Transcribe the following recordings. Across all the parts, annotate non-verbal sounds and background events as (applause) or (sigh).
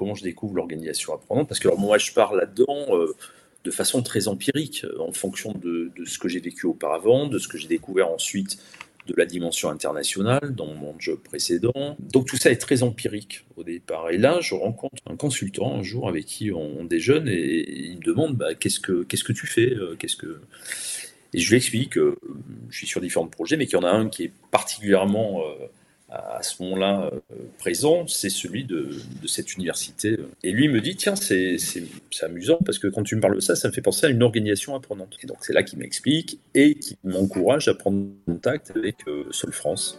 comment je découvre l'organisation apprenante. Parce que moi, je pars là-dedans de façon très empirique, en fonction de, ce que j'ai vécu auparavant, de ce que j'ai découvert ensuite de la dimension internationale dans mon job précédent. Donc tout ça est très empirique au départ. Et là, je rencontre un consultant un jour avec qui on, déjeune et, il me demande bah, qu'est-ce que que tu fais, euh, qu'est-ce que et je lui explique que je suis sur différents projets, mais qu'il y en a un qui est particulièrement euh, à ce moment-là euh, présent, c'est celui de, cette université. Et lui me dit, tiens, c'est amusant parce que quand tu me parles de ça, ça me fait penser à une organisation apprenante. Et donc c'est là qu'il m'explique et qui m'encourage à prendre contact avec euh, Sol France.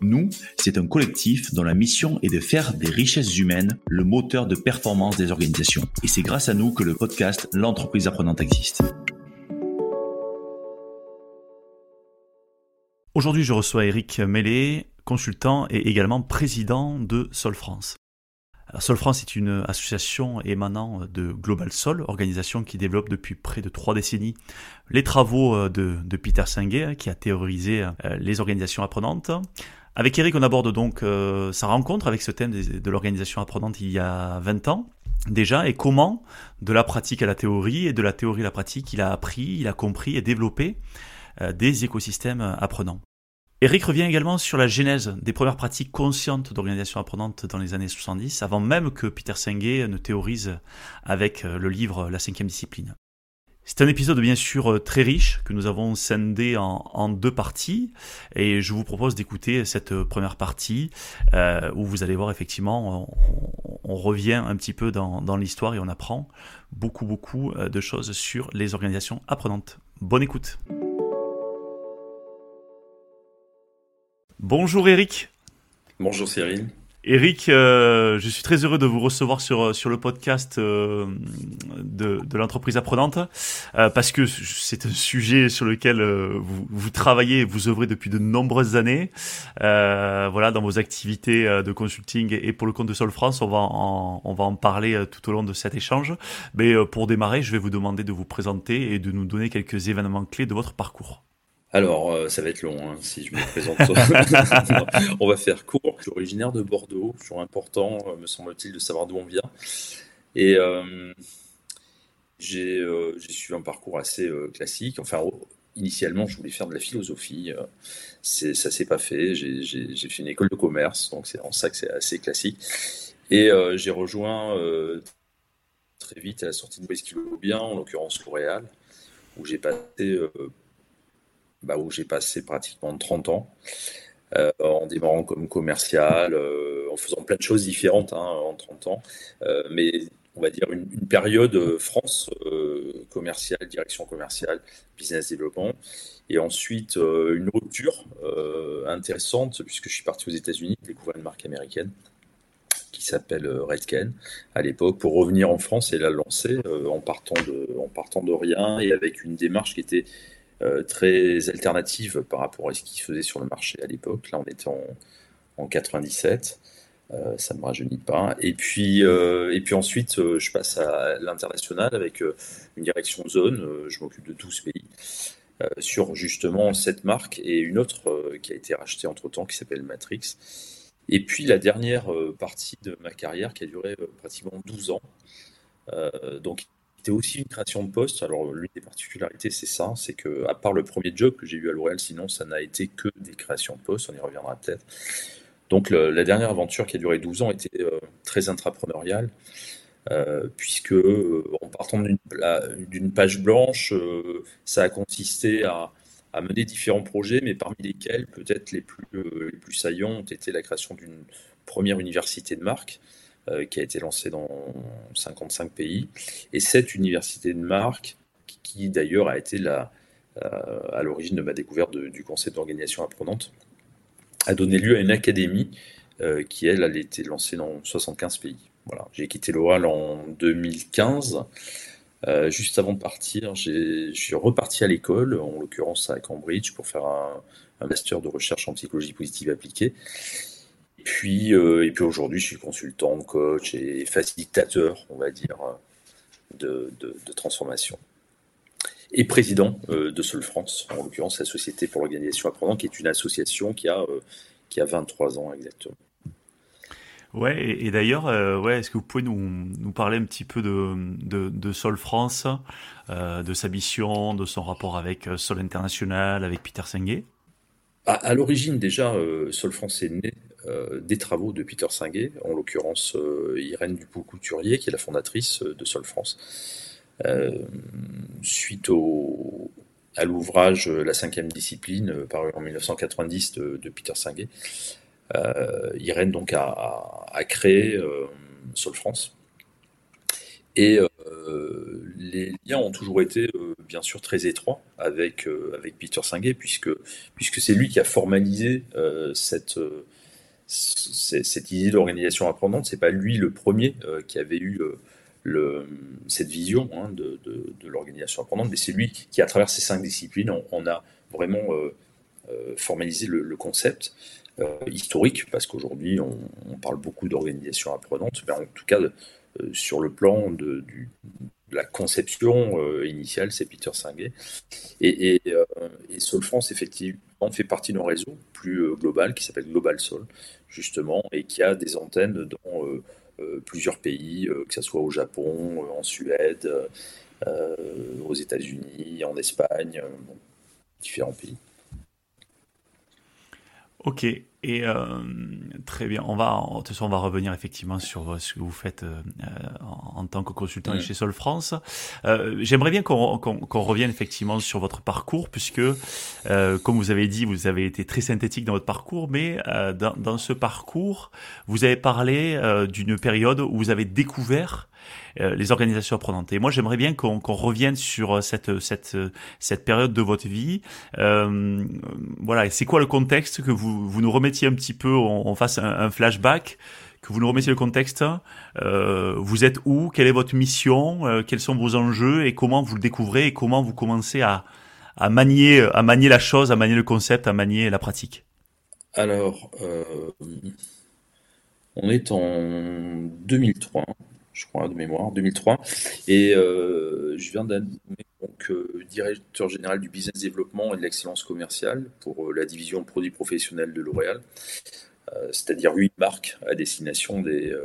Nous, c'est un collectif dont la mission est de faire des richesses humaines le moteur de performance des organisations. Et c'est grâce à nous que le podcast L'entreprise apprenante existe. Aujourd'hui, je reçois Eric Mellet, consultant et également président de Sol France. Sol France est une association émanant de Global Sol, organisation qui développe depuis près de trois décennies les travaux de, Peter Senge, qui a théorisé euh, les organisations apprenantes. Avec Eric, on aborde donc euh, sa rencontre avec ce thème de, l'organisation apprenante il y a 20 ans déjà, et comment, de la pratique à la théorie, et de la théorie à la pratique, il a appris, il a compris et développé euh, des écosystèmes apprenants. Eric revient également sur la genèse des premières pratiques conscientes d'organisation apprenante dans les années 70, avant même que Peter Senge ne théorise avec euh, le livre La cinquième discipline. C'est un épisode bien sûr euh, très riche que nous avons scindé en, deux parties et je vous propose d'écouter cette première partie euh, où vous allez voir effectivement on, revient un petit peu dans, l'histoire et on apprend beaucoup beaucoup euh, de choses sur les organisations apprenantes. Bonne écoute. Bonjour Eric. Bonjour Cyril. Eric, euh, je suis très heureux de vous recevoir sur, sur le podcast euh, de, de l'entreprise apprenante euh, parce que c'est un sujet sur lequel vous, vous travaillez et vous œuvrez depuis de nombreuses années. voilà, dans vos activités de consulting et pour le compte de Sol France, on va on va en parler tout au long de cet échange. Mais pour démarrer, je vais vous demander de vous présenter et de nous donner quelques événements clés de votre parcours. Alors, euh, ça va être long hein, si je me présente. (laughs) on va faire court. Je suis originaire de Bordeaux. Toujours important, euh, me semble-t-il, de savoir d'où on vient. Et euh, j'ai suivi un parcours assez classique. Enfin, initialement, je voulais faire de la philosophie. ça s'est pas fait. J'ai fait une école de commerce, donc c'est en ça que c'est assez classique. Et j'ai rejoint très vite à la sortie de West bien, en l'occurrence L'Oréal, où j'ai passé bah, où j'ai passé pratiquement 30 ans, euh, en démarrant comme commercial, euh, en faisant plein de choses différentes hein, en 30 ans, euh, mais on va dire une, période France commerciale, direction commerciale, business développement, et ensuite une rupture intéressante puisque je suis parti aux États-Unis découvrir une marque américaine qui s'appelle Redken à l'époque pour revenir en France et la lancer en partant de en partant de rien et avec une démarche qui était euh, très alternative par rapport à ce qui se faisait sur le marché à l'époque. Là, on était en, en 97. Euh, ça ne me rajeunit pas. Et puis, euh, et puis ensuite, je passe à l'international avec une direction zone. je m'occupe de 12 pays sur justement cette marque et une autre qui a été rachetée entre temps qui s'appelle Matrix. Et puis la dernière partie de ma carrière qui a duré pratiquement 12 ans. donc c'était aussi une création de poste. Alors, l'une des particularités, c'est ça, c'est que, à part le premier job que j'ai eu à L'Oréal, sinon, ça n'a été que des créations de postes, on y reviendra peut-être. Donc, la dernière aventure qui a duré 12 ans était euh, très intrapreneuriale, euh, puisque, euh, en partant d'une page blanche, ça a consisté à, à, mener différents projets, mais parmi lesquels, peut-être les plus, les plus saillants ont été la création d'une première université de marque, qui a été lancé dans 55 pays. Et cette université de marque, qui, d'ailleurs a été la, euh, à l'origine de ma découverte du concept d'organisation apprenante, a donné lieu à une académie qui elle, a été lancée dans 75 pays. Voilà. J'ai quitté l'Oral en 2015. juste avant de partir, je suis reparti à l'école, en l'occurrence à Cambridge, pour faire un, master de recherche en psychologie positive appliquée. Et puis, et puis aujourd'hui, je suis consultant, coach et facilitateur, on va dire, de, transformation. Et président euh, de Sol France, en l'occurrence la Société pour l'organisation apprenant, qui est une association qui a, euh, qui a 23 ans exactement. Ouais, et, d'ailleurs, euh, ouais, est-ce que vous pouvez nous, nous, parler un petit peu de, de, Sol France, de sa mission, de son rapport avec Sol International, avec Peter Senge À, l'origine, déjà, Sol France est né euh, des travaux de Peter Singuet, en l'occurrence euh, Irène Dupont-Couturier, qui est la fondatrice euh, de Sol France. suite à l'ouvrage La cinquième discipline, paru en 1990 de, Peter Singuet, Irène donc a, créé Sol France. Et les liens ont toujours été bien sûr très étroits avec, avec Peter Singuet, puisque, puisque c'est lui qui a formalisé cette, cette idée d'organisation apprenante, c'est pas lui le premier euh, qui avait eu euh, cette vision hein, de, l'organisation apprenante, mais c'est lui qui, à travers ces cinq disciplines, on, a vraiment euh, formalisé le, concept historique, parce qu'aujourd'hui, on, parle beaucoup d'organisation apprenante, mais en tout cas, sur le plan de, la conception initiale, c'est Peter Singuet. Et, et, et France, effectivement, fait partie d'un réseau plus global qui s'appelle Global Sol, justement, et qui a des antennes dans euh, euh, plusieurs pays, euh, que ce soit au Japon, en Suède, aux États-Unis, en Espagne, différents pays. Ok, et euh, très bien. On va, de toute façon, on va revenir effectivement sur euh, ce que vous faites euh, en, tant que consultant chez Sol France. J'aimerais bien qu'on revienne effectivement sur votre parcours, puisque, comme vous avez dit, vous avez été très synthétique dans votre parcours, mais dans, dans, ce parcours, vous avez parlé d'une période où vous avez découvert les organisations apprenantes. Et moi, j'aimerais bien qu'on revienne sur euh, cette, cette, cette période de votre vie. Euh, voilà, c'est quoi le contexte que vous, vous nous remettiez un petit peu, on, fasse un, flashback que vous nous remettiez le contexte. Euh, vous êtes où? Quelle est votre mission? Euh, Quels sont vos enjeux? Et comment vous le découvrez? Et comment vous commencez à, à, manier, à manier la chose, à manier le concept, à manier la pratique? Alors, euh, on est en 2003 je crois, de mémoire, 2003. Et euh, je viens d'être euh, directeur général du business développement et de l'excellence commerciale pour euh, la division produits professionnels de L'Oréal, c'est-à-dire huit marques à destination des,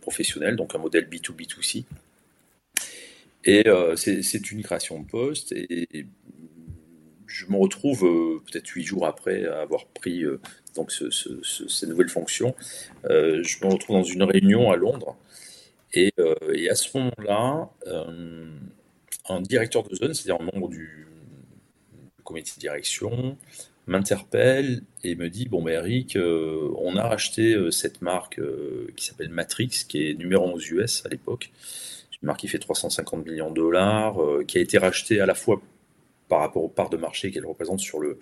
professionnels, donc un modèle B2B2C. Et c'est une création de poste et, je me retrouve peut-être huit jours après avoir pris donc cette nouvelle fonction. je me retrouve dans une réunion à Londres euh, et, à ce moment-là, euh, un directeur de zone, c'est-à-dire un membre du, comité de direction, m'interpelle et me dit Bon, ben Eric, euh, on a racheté cette marque qui s'appelle Matrix, qui est numéro 1 aux US à l'époque. Une marque qui fait 350 millions de dollars, qui a été rachetée à la fois par rapport aux parts de marché qu'elle représente sur le,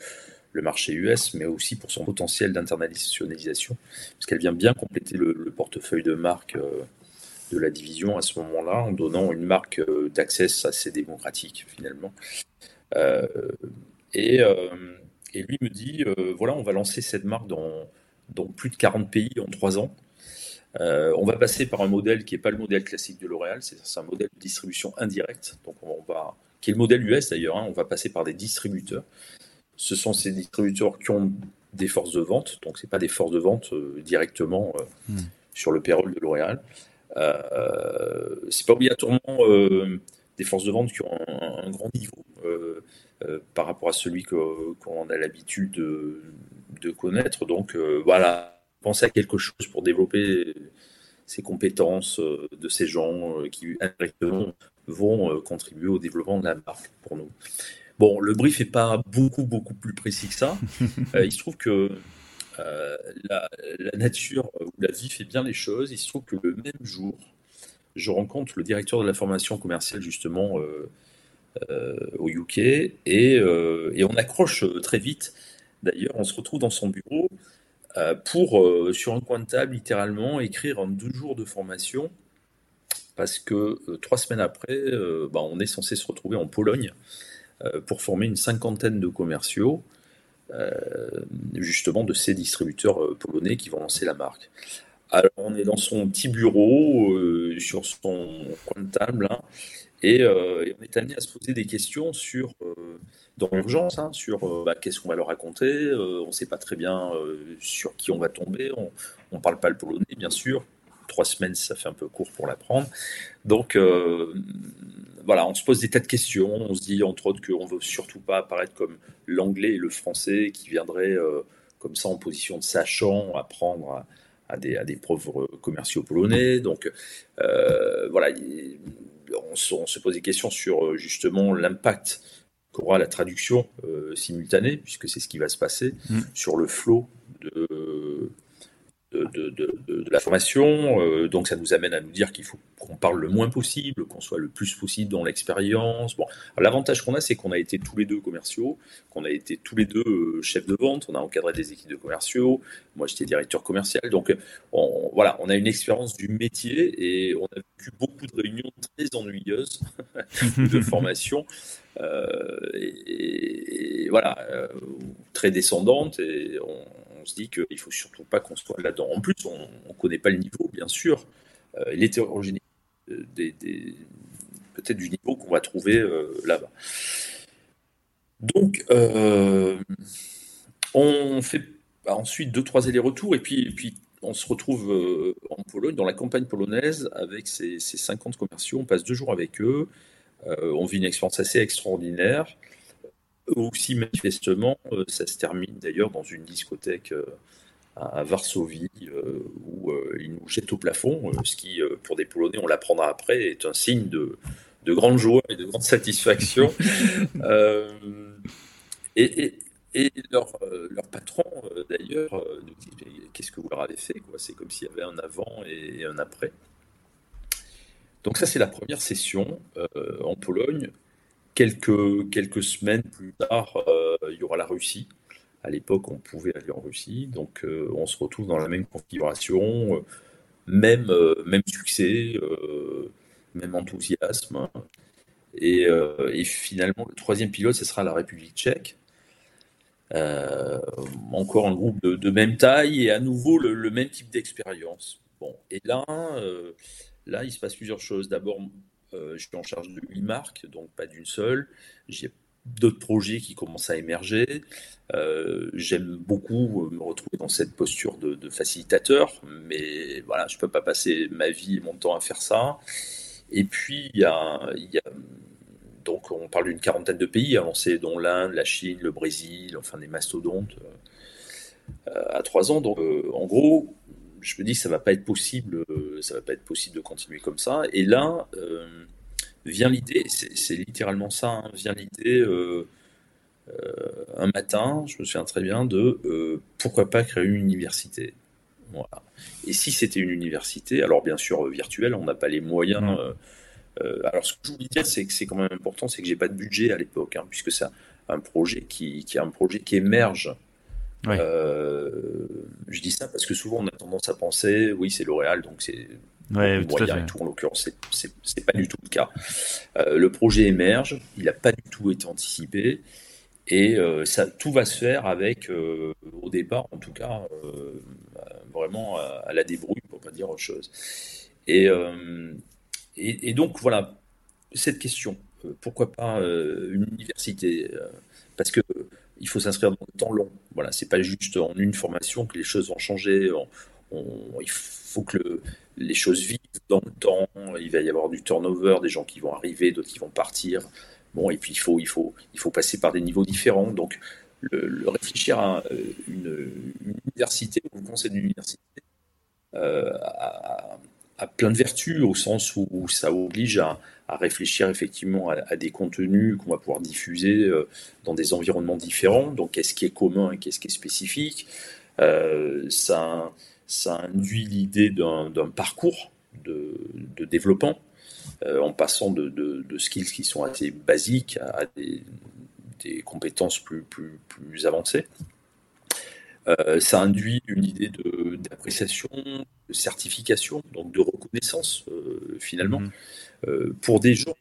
marché US, mais aussi pour son potentiel d'internationalisation, parce qu'elle vient bien compléter le, le portefeuille de marques de la division à ce moment-là, en donnant une marque euh, d'accès assez démocratique finalement. Euh, et, euh, et, lui me dit, voilà, on va lancer cette marque dans, dans plus de 40 pays en 3 ans. on va passer par un modèle qui n'est pas le modèle classique de L'Oréal, c'est un modèle de distribution indirecte, donc on va, qui est le modèle US d'ailleurs, hein. on va passer par des distributeurs. Ce sont ces distributeurs qui ont des forces de vente, donc ce pas des forces de vente directement hmm. sur le payroll de L'Oréal. Euh, c'est pas obligatoirement euh, des forces de vente qui ont un, grand niveau euh, par rapport à celui qu'on a l'habitude de, connaître. Donc voilà, pensez à quelque chose pour développer ces compétences de ces gens qui indirectement vont contribuer au développement de la marque pour nous. Bon, le brief n'est pas beaucoup, beaucoup plus précis que ça. (laughs) il se trouve que euh, la, nature ou la vie fait bien les choses. Il se trouve que le même jour, je rencontre le directeur de la formation commerciale justement euh, euh, au UK et, on accroche très vite. D'ailleurs, on se retrouve dans son bureau pour, sur un coin de table, littéralement, écrire en deux jours de formation, parce que trois semaines après, bah, on est censé se retrouver en Pologne pour former une cinquantaine de commerciaux, justement de ces distributeurs polonais qui vont lancer la marque. Alors, on est dans son petit bureau, euh, sur son coin de table, hein, euh, et, on est amené à se poser des questions sur, euh, dans l'urgence, hein, sur bah, qu'est-ce qu'on va leur raconter. on ne sait pas très bien sur qui on va tomber. On ne parle pas le polonais, bien sûr. Trois semaines, ça fait un peu court pour l'apprendre. Donc, voilà, on se pose des tas de questions. On se dit, entre autres, qu'on ne veut surtout pas apparaître comme l'anglais et le français qui viendraient comme ça en position de sachant, apprendre à à des, à des pauvres commerciaux polonais. Donc euh, voilà, on, se pose des questions sur euh, justement l'impact qu'aura la traduction euh, simultanée, puisque c'est ce qui va se passer, mm. sur le flot de, de, la formation. Euh, donc ça nous amène à nous dire qu'il faut qu'on parle le moins possible, qu'on soit le plus possible dans l'expérience. Bon, l'avantage qu'on a, c'est qu'on a été tous les deux commerciaux, qu'on a été tous les deux euh, chefs de vente, on a encadré des équipes de commerciaux. Moi, j'étais directeur commercial. Donc on, voilà, on a une expérience du métier et on a vécu beaucoup de réunions très ennuyeuses (laughs) de formation. Euh, et, voilà, très descendantes et on, on se dit qu'il ne faut surtout pas qu'on soit là-dedans. En plus, on ne connaît pas le niveau, bien sûr, euh, l'hétérogénéité euh, peut-être du niveau qu'on va trouver euh, là-bas. Donc, on fait ensuite deux, trois allers-retours, et puis, puis on se retrouve en Pologne, dans la campagne polonaise, avec ces, ces 50 commerciaux. On passe deux jours avec eux. on vit une expérience assez extraordinaire aussi, manifestement, euh, ça se termine d'ailleurs dans une discothèque euh, à Varsovie euh, où ils nous jettent au plafond, ce qui, pour des Polonais, on l'apprendra après, est un signe de, de grande joie et de grande satisfaction. (laughs) et, et, leur, leur, patron, d'ailleurs, nous dit Qu'est-ce que vous leur avez fait C'est comme s'il y avait un avant et un après. Donc, ça, c'est la première session en Pologne. Quelques, quelques semaines plus tard, euh, il y aura la Russie. À l'époque, on pouvait aller en Russie. Donc, euh, on se retrouve dans la même configuration, euh, même, même succès, même enthousiasme. Et, finalement, le troisième pilote, ce sera la République tchèque. encore un groupe de, même taille et à nouveau le, même type d'expérience. Bon, et là, là, il se passe plusieurs choses. D'abord, je suis en charge de huit marques, donc pas d'une seule. J'ai d'autres projets qui commencent à émerger. Euh, j'aime beaucoup me retrouver dans cette posture de, facilitateur, mais voilà, je ne peux pas passer ma vie et mon temps à faire ça. Et puis, il y a, donc on parle d'une quarantaine de pays avancés, dont l'Inde, la Chine, le Brésil, enfin des mastodontes euh, à trois ans. Donc, en gros, je me dis que ça va pas être possible, euh, ça va pas être possible de continuer comme ça. Et là euh, vient l'idée, c'est littéralement ça, hein, vient l'idée euh, un matin, je me souviens très bien de pourquoi pas créer une université. Voilà. Et si c'était une université, alors bien sûr virtuelle, on n'a pas les moyens. alors ce que je voulais dire, c'est que c'est quand même important, c'est que j'ai pas de budget à l'époque, hein, puisque c'est un projet qui, qui, est un projet qui émerge euh, je dis ça parce que souvent on a tendance à penser, oui, c'est L'Oréal, donc c'est ouais, tout et tout. En l'occurrence, c'est pas du tout le cas. Euh, le projet émerge, il n'a pas du tout été anticipé. Et euh, ça, tout va se faire avec, au départ en tout cas, vraiment à, la débrouille, pour pas dire autre chose. Et, et, et donc voilà, cette question, pourquoi pas une université Parce que il faut s'inscrire dans le temps long. Voilà, c'est pas juste en une formation que les choses vont changer. il faut que les choses vivent dans le temps. Il va y avoir du turnover, des gens qui vont arriver, d'autres qui vont partir. Bon, et puis il faut, il faut, il faut passer par des niveaux différents. Donc, réfléchir à euh, une, université, ou le conseil d'une université, euh, a, plein de vertus au sens où ça oblige à, à réfléchir effectivement à, des contenus qu'on va pouvoir diffuser euh, dans des environnements différents. Donc, qu'est-ce qui est commun et qu'est-ce qui est spécifique? Euh, ça, induit l'idée d'un parcours de, développement euh, en passant de, skills qui sont assez basiques à, des, compétences plus, avancées. ça induit une idée d'appréciation, de, certification, donc de reconnaissance finalement, mmh. Pour des gens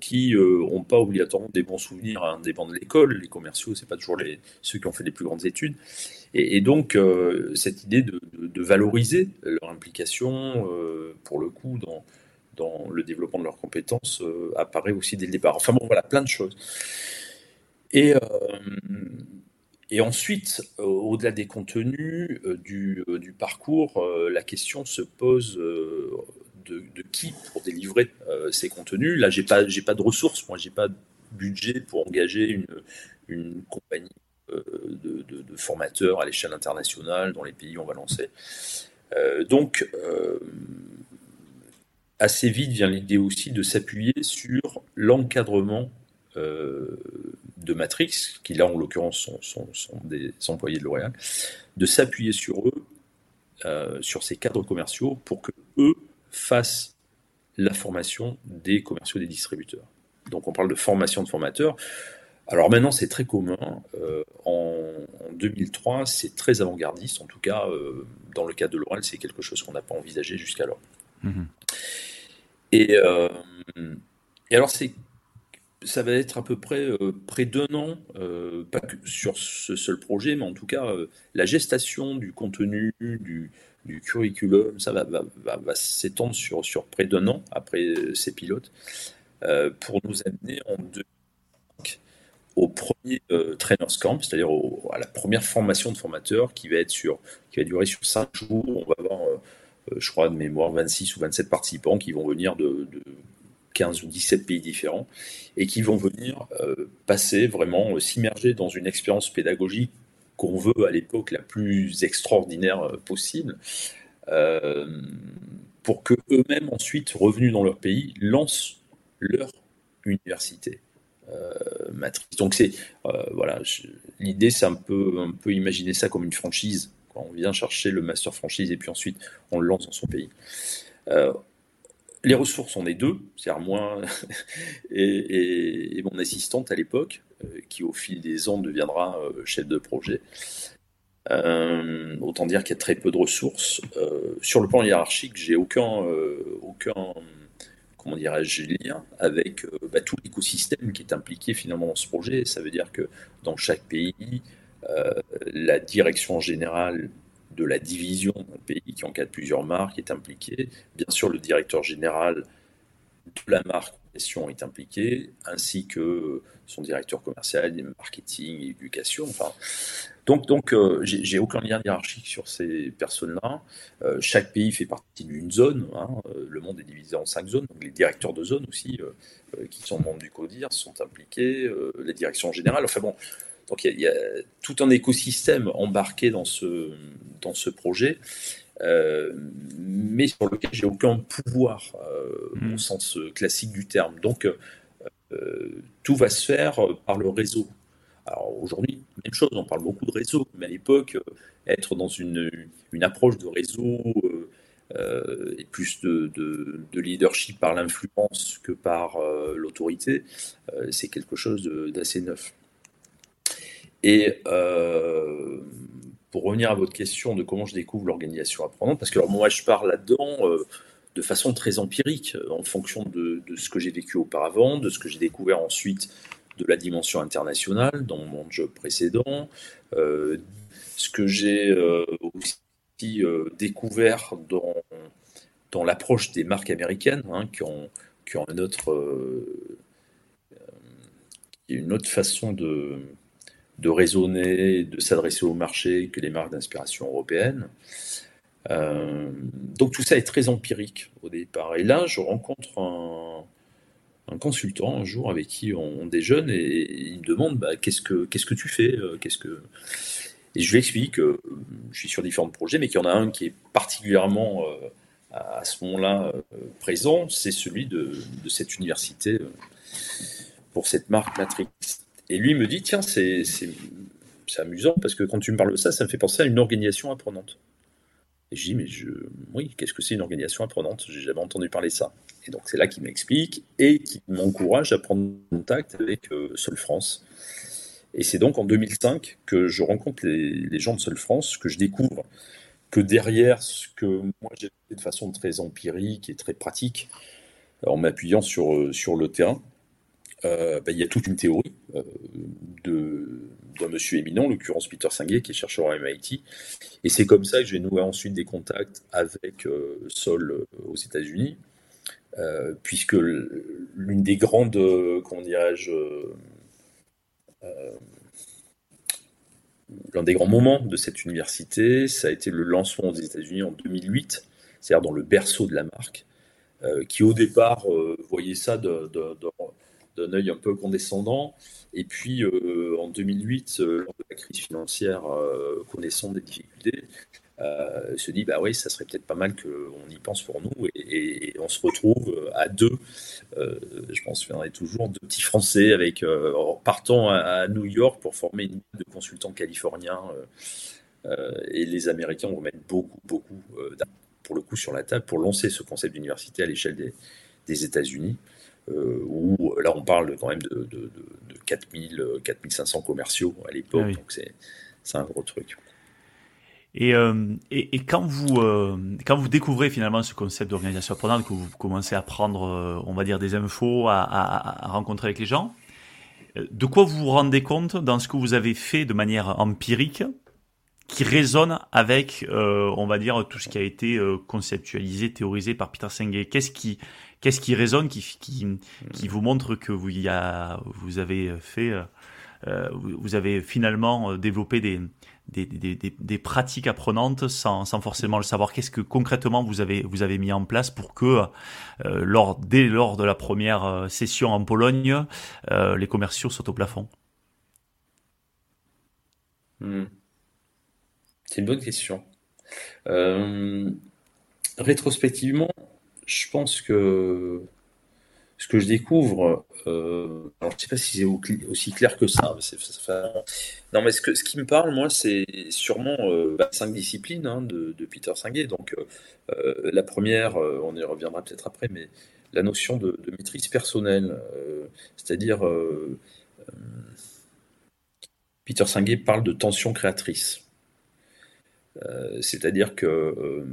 qui n'ont pas obligatoirement des bons souvenirs à un dépend de l'école. Les commerciaux, c'est pas toujours les, ceux qui ont fait les plus grandes études. Et, donc, cette idée de, valoriser leur implication, pour le coup, dans, le développement de leurs compétences euh, apparaît aussi dès le départ. Enfin bon, voilà, plein de choses. Et, euh, ensuite, euh, au-delà des contenus du, parcours, la question se pose de, qui pour délivrer ces contenus. Là, j'ai pas, j'ai pas de ressources, moi, j'ai pas de budget pour engager une, une compagnie de, de, formateurs à l'échelle internationale dans les pays où on va lancer. donc, assez vite vient l'idée aussi de s'appuyer sur l'encadrement euh, de Matrix, qui là en l'occurrence sont, des employés de L'Oréal, de s'appuyer sur eux, euh, sur ces cadres commerciaux, pour que eux fassent la formation des commerciaux des distributeurs. Donc on parle de formation de formateurs. Alors maintenant c'est très commun. Euh, en, 2003 c'est très avant-gardiste. En tout cas dans le cas de L'Oréal c'est quelque chose qu'on n'a pas envisagé jusqu'alors. Mmh et, euh, et alors, c'est ça va être à peu près euh, près d'un an, euh, pas que sur ce seul projet, mais en tout cas, la gestation du contenu, du, du curriculum, ça va, s'étendre sur, près d'un an après ces pilotes, pour nous amener en 2005 au premier Trainers Camp, c'est-à-dire à la première formation de formateurs qui va, être sur, qui va durer sur cinq jours. On va avoir euh, je crois de mémoire, 26 ou 27 participants qui vont venir de, 15 ou 17 pays différents et qui vont venir euh, passer vraiment, euh, s'immerger dans une expérience pédagogique qu'on veut à l'époque la plus extraordinaire possible, pour que eux-mêmes ensuite, revenus dans leur pays, lancent leur université. matrice. Donc c'est voilà, l'idée c'est un peu un peu imaginer ça comme une franchise on vient chercher le master franchise et puis ensuite on le lance dans son pays. Euh, les ressources, on est deux, c'est-à-dire moi (laughs) et, mon assistante à l'époque, euh, qui au fil des ans deviendra euh, chef de projet. autant dire qu'il y a très peu de ressources. sur le plan hiérarchique, j'ai aucun, comment dirais-je, lien avec bah, tout l'écosystème qui est impliqué finalement dans ce projet. Ça veut dire que dans chaque pays, euh, la direction générale de la division d'un pays qui encadre plusieurs marques est impliquée. Bien sûr, le directeur général de la marque en question est impliqué, ainsi que son directeur commercial, marketing, éducation. Enfin, donc, donc euh, j'ai aucun lien hiérarchique sur ces personnes-là. Euh, chaque pays fait partie d'une zone. Hein. Le monde est divisé en cinq zones. Les directeurs de zone aussi, qui sont membres du CODIR, sont impliqués. la direction générale. Enfin bon, donc il y, a tout un écosystème embarqué dans ce, dans ce projet, euh, mais sur lequel j'ai aucun pouvoir euh, au hmm. sens classique du terme. Donc euh, tout va se faire par le réseau. Alors aujourd'hui, même chose, on parle beaucoup de réseau, mais à l'époque, être dans une, une, approche de réseau et plus de, de, leadership par l'influence que par l'autorité, c'est quelque chose d'assez neuf. Et euh, pour revenir à votre question de comment je découvre l'organisation apprenante, parce que moi je parle là-dedans euh, de façon très empirique, euh, en fonction de, ce que j'ai vécu auparavant, de ce que j'ai découvert ensuite de la dimension internationale dans mon job précédent, ce que j'ai aussi découvert dans, dans l'approche des marques américaines, hein, qui, ont, qui ont autre, une autre façon de de raisonner, de s'adresser au marché que les marques d'inspiration européennes. Euh, donc tout ça est très empirique au départ. Et là, je rencontre un, consultant un jour avec qui on, déjeune et, il me demande bah, qu'est-ce que qu'est-ce que tu fais, euh, qu'est-ce que et je lui explique que je suis sur différents projets, mais qu'il y en a un qui est particulièrement euh, à ce moment-là présent, c'est celui de, cette université pour cette marque Matrix. Et lui me dit, tiens, c'est amusant parce que quand tu me parles de ça, ça me fait penser à une organisation apprenante. Et je dis, mais je, oui, qu'est-ce que c'est une organisation apprenante? J'ai jamais entendu parler de ça. Et donc c'est là qu'il m'explique et qui m'encourage à prendre contact avec euh, Sol France. Et c'est donc en 2005 que je rencontre les, gens de Seul France, que je découvre que derrière ce que moi j'ai fait de façon très empirique et très pratique, en m'appuyant sur, euh, sur le terrain, euh, ben, il y a toute une théorie euh, d'un monsieur éminent, l'occurrence Peter Singuet, qui est chercheur à MIT. Et c'est comme ça que j'ai noué ensuite des contacts avec Sol aux États-Unis, puisque l'une des grandes, comment dirais-je, l'un des grands moments de cette université, ça a été le lancement des États-Unis en 2008, c'est-à-dire dans le berceau de la marque, euh, qui au départ euh, voyait ça d'un œil un peu condescendant, et puis euh, en 2008, lors de la crise financière, connaissant des difficultés, euh, se dit bah oui, ça serait peut-être pas mal qu'on y pense pour nous et, on se retrouve à deux. Euh, je pense qu'il y en a toujours deux petits Français avec euh, partant à, New York pour former une de consultants californiens et les Américains vont mettre beaucoup beaucoup pour le coup sur la table pour lancer ce concept d'université à l'échelle des, États-Unis. Où là on parle quand même de, de, 4000, 4500 commerciaux à l'époque, ah donc c'est un gros truc. Euh, et, et, quand, vous, euh, quand vous découvrez finalement ce concept d'organisation apprenante, que vous commencez à prendre, euh, on va dire, des infos, à, à, rencontrer avec les gens, de quoi vous vous rendez compte dans ce que vous avez fait de manière empirique? Qui résonne avec, on va dire, tout ce qui a été conceptualisé, théorisé par Peter Senge Qu'est-ce qui, qu'est-ce qui résonne, qui, qui, qui vous montre que vous, y a, vous avez fait, vous avez finalement développé des, des, des, des, pratiques apprenantes sans, sans, forcément le savoir? Qu'est-ce que concrètement vous avez, vous avez mis en place pour que, euh, lors, dès lors de la première euh, session en Pologne, euh, les commerciaux soient au plafond? Hmm. C'est une bonne question. rétrospectivement, je pense que ce que je découvre, euh, alors je ne sais pas si c'est aussi clair que ça. non, mais ce qui me parle, moi, c'est sûrement euh, bah, cinq disciplines hein, de, Peter Singuet. Donc, euh, la première, on y reviendra peut-être après, mais la notion de, maîtrise personnelle, c'est-à-dire Peter Singuet parle de tension créatrice. C'est-à-dire que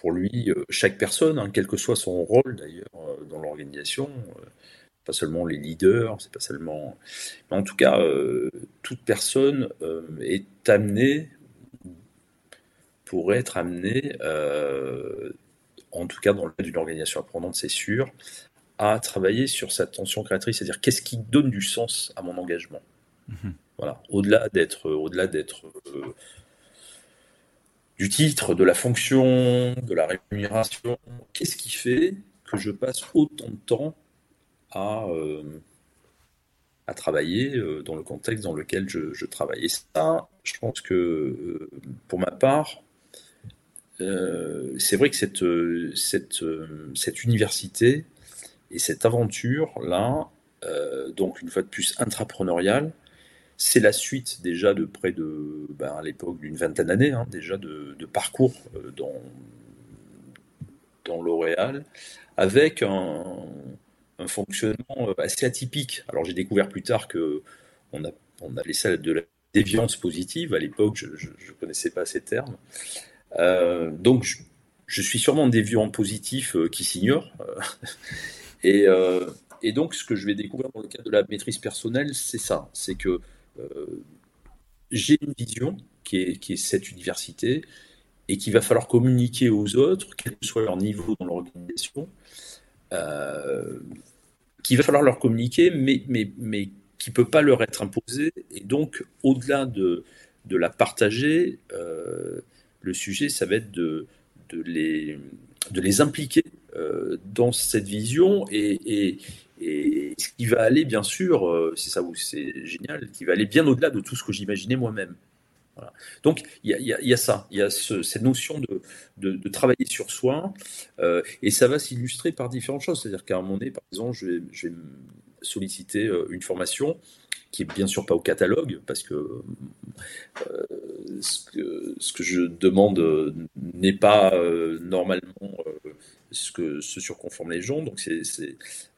pour lui, euh, chaque personne, hein, quel que soit son rôle d'ailleurs euh, dans l'organisation, euh, pas seulement les leaders, c'est pas seulement. Mais en tout cas, toute personne est amenée, pourrait être amenée, en tout cas dans le cadre d'une organisation apprenante, c'est sûr, à travailler sur sa tension créatrice, c'est-à-dire qu'est-ce qui donne du sens à mon engagement. Mmh voilà, au-delà d'être, au-delà d'être du titre, de la fonction, de la rémunération. Qu'est-ce qui fait que je passe autant de temps à, euh, travailler euh, dans le contexte dans lequel je, travaille Et ça, je pense que euh, pour ma part, c'est vrai que cette, cette, cette université et cette aventure-là, donc une fois de plus intrapreneuriale, c'est la suite déjà de près de, ben, à l'époque d'une vingtaine d'années, hein, déjà de, parcours euh, dans, dans L'Oréal, avec un, fonctionnement euh, assez atypique. Alors j'ai découvert plus tard que on a, on a laissé de la déviance positive. À l'époque, je ne connaissais pas ces termes. Euh, donc je, suis sûrement déviant positif qui s'ignore. (laughs) et, et donc ce que je vais découvrir dans le cadre de la maîtrise personnelle, c'est ça, c'est que j'ai une vision qui est, cette université et qu'il va falloir communiquer aux autres, quel que soit leur niveau dans l'organisation, euh, qu'il va falloir leur communiquer, mais, mais, mais qui ne peut pas leur être imposé. Et donc, au-delà de, de la partager, euh, le sujet, ça va être de, de, les, de les impliquer dans cette vision et ce qui va aller, bien sûr, euh, c'est ça, c'est génial, qui va aller bien au-delà de tout ce que j'imaginais moi-même. Donc il y, a ça, il y a cette notion de, travailler sur soi, euh, et ça va s'illustrer par différentes choses. C'est-à-dire qu'à un moment donné, par exemple, je vais, solliciter euh, une formation qui est bien sûr pas au catalogue, parce que, ce, que ce que je demande n'est pas normalement ce, que, ce sur quoi forment les gens. Donc c'est